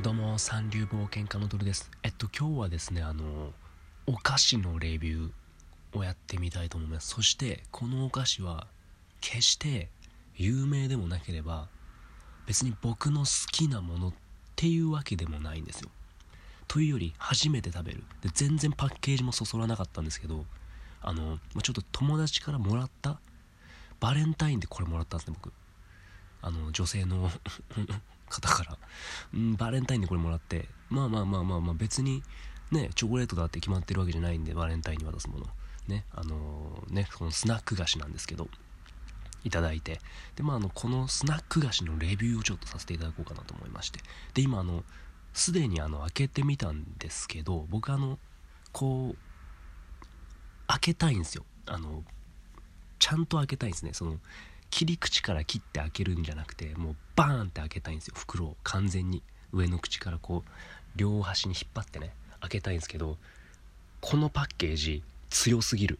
どうも三流冒険家のドルです。えっと今日はですねあのお菓子のレビューをやってみたいと思います。そしてこのお菓子は決して有名でもなければ別に僕の好きなものっていうわけでもないんですよ。というより初めて食べる。で全然パッケージもそそらなかったんですけどあのちょっと友達からもらったバレンタインでこれもらったんですね僕。あの女性の方から、うん、バレンタインでこれもらってまあまあまあまあまあ別にねチョコレートだって決まってるわけじゃないんでバレンタインに渡すもの。ねあのー、ねこのスナック菓子なんですけどいただいて。でまああのこのスナック菓子のレビューをちょっとさせていただこうかなと思いまして。で今あのすでにあの開けてみたんですけど僕あのこう開けたいんですよ。あのちゃんと開けたいんですね。その切り口から切って開けるんじゃなくてもうバーンって開けたいんですよ。袋を完全に。上の口からこう両端に引っ張ってね開けたいんですけどこのパッケージ強すぎる。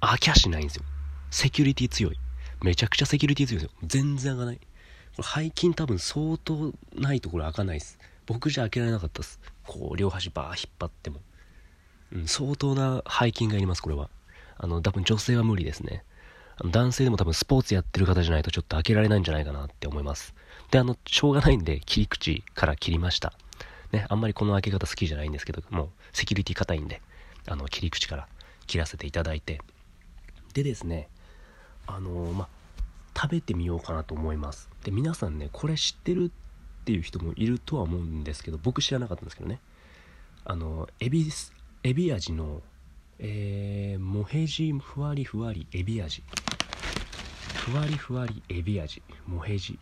開きゃしないんですよ。セキュリティ強い。めちゃくちゃセキュリティ強いんですよ。全然開かない。これ背筋多分相当ないところ開かないです。僕じゃ開けられなかったです。こう両端バー引っ張っても、うん、相当な背筋がいりますこれは。あの多分女性は無理ですね。男性でも多分スポーツやってる方じゃないとちょっと開けられないんじゃないかなって思います。で、あの、しょうがないんで切り口から切りました。ね、あんまりこの開け方好きじゃないんですけど、もうセキュリティ硬いんで、あの、切り口から切らせていただいて。でですね、あのー、ま、食べてみようかなと思います。で、皆さんね、これ知ってるっていう人もいるとは思うんですけど、僕知らなかったんですけどね。あの、エビ、エビ味のえー、モヘジふわりふわりエビ味。ふわりふわりエビ味。モヘジ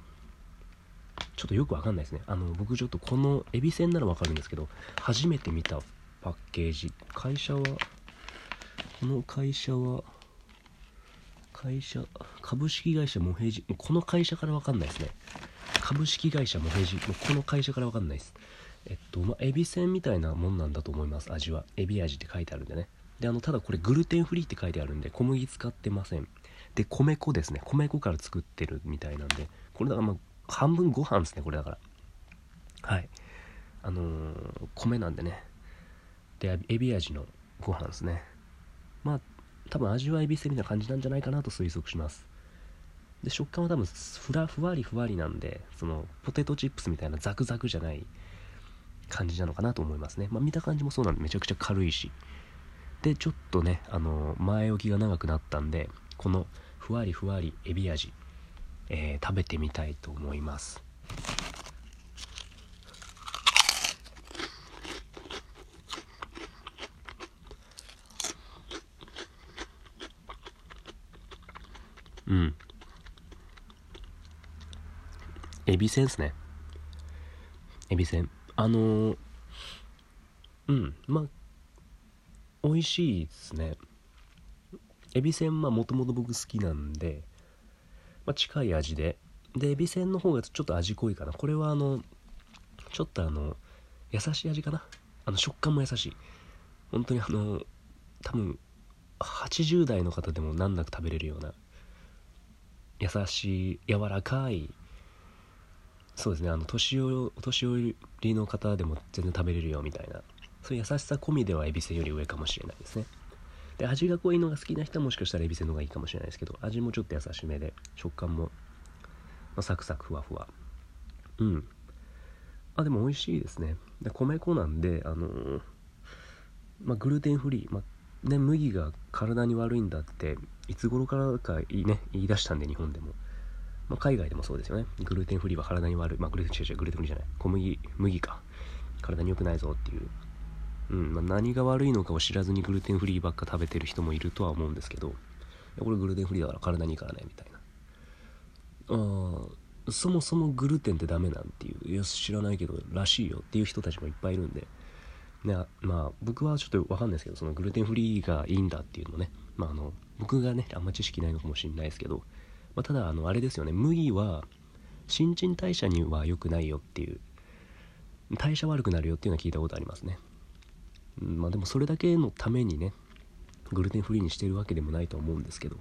ちょっとよくわかんないですね。あの僕ちょっとこのエビせんならわかるんですけど初めて見たパッケージ。会社はこの会社は会社株式会社モヘジこの会社からわかんないですね。株式会社モヘジこの会社からわかんないです。えっとまあエビせんみたいなもんなんだと思います。味は。エビ味って書いてあるんでね。であのただこれグルテンフリーって書いてあるんで小麦使ってません。で米粉ですね。米粉から作ってるみたいなんでこれだからまあ半分ご飯ですねこれだから。はい。あのー、米なんでね。でエビ味のご飯ですね。まあ多分味はエビせみたいな感じなんじゃないかなと推測します。で食感は多分ふらふわりふわりなんでそのポテトチップスみたいなザクザクじゃない感じなのかなと思いますね。まあ見た感じもそうなんでめちゃくちゃ軽いし。でちょっとねあの前置きが長くなったんでこのふわりふわりエビ味、えー、食べてみたいと思います。うん。エビせんすね。エビせん。あのー、うん。まあ美味しいですね。エビせんまあもともと僕好きなんで、まあ、近い味で。でエビせんの方がちょっと味濃いかな。これはあのちょっとあの優しい味かな。あの食感も優しい。本当にあの多分80代の方でも難なく食べれるような優しい柔らかいそうですね。あの年,お年寄りの方でも全然食べれるよみたいな。そういう優しさ込みではエビせより上かもしれないですね。で味が濃いのが好きな人はもしかしたらエビせの方がいいかもしれないですけど味もちょっと優しめで食感も、まあ、サクサクふわふわ。うん。あでも美味しいですね。で米粉なんであのー、まあ、グルテンフリー、まあね、麦が体に悪いんだっていつ頃からかいい、ね、言い出したんで日本でも、まあ、海外でもそうですよね。グルテンフリーは体に悪い。まあグルテン違う違うグルテンフリーじゃない。小麦麦か。体に良くないぞっていう。うんまあ、何が悪いのかを知らずにグルテンフリーばっか食べてる人もいるとは思うんですけどこれグルテンフリーだから体にいいからねみたいな。あそもそもグルテンってダメなんていういや知らないけどらしいよっていう人たちもいっぱいいるんで。ね、まあ僕はちょっと分かんないですけどそのグルテンフリーがいいんだっていうのね、まあ、あの僕がねあんま知識ないのかもしれないですけど、まあ、ただあのあれですよね麦は新陳代謝には良くないよっていう代謝悪くなるよっていうのは聞いたことありますね。まあでもそれだけのためにねグルテンフリーにしてるわけでもないと思うんですけど。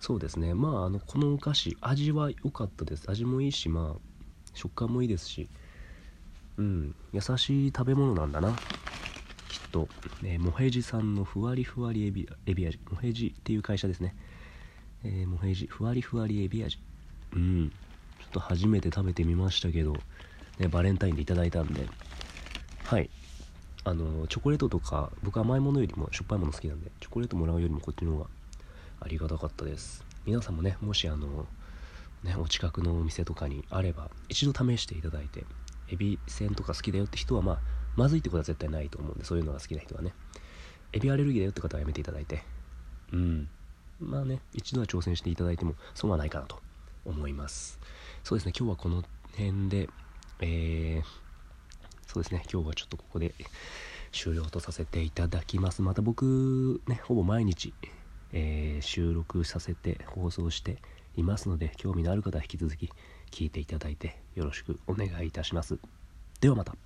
そうですね。まああのこのお菓子味は良かったです。味もいいしまあ食感もいいですし。うん優しい食べ物なんだな。きっと、えー、モヘジさんのふわりふわりエビエビ味モヘジっていう会社ですね、えー、モヘジふわりふわりエビ味。うん。ちょっと初めて食べてみましたけど、ね、バレンタインでいただいたんで。はい。あのチョコレートとか僕甘いものよりもしょっぱいもの好きなんでチョコレートもらうよりもこっちの方がありがたかったです。皆さんもねもしあのねお近くのお店とかにあれば一度試していただいてエビせんとか好きだよって人はまあまずいってことは絶対ないと思うんでそういうのが好きな人はね。エビアレルギーだよって方はやめていただいて。うん。まあね一度は挑戦していただいても損はないかなと思います。そうですね今日はこの辺でえーそうですね。今日はちょっとここで終了とさせていただきます。また僕ねほぼ毎日、えー、収録させて放送していますので興味のある方は引き続き聞いていただいてよろしくお願いいたします。ではまた。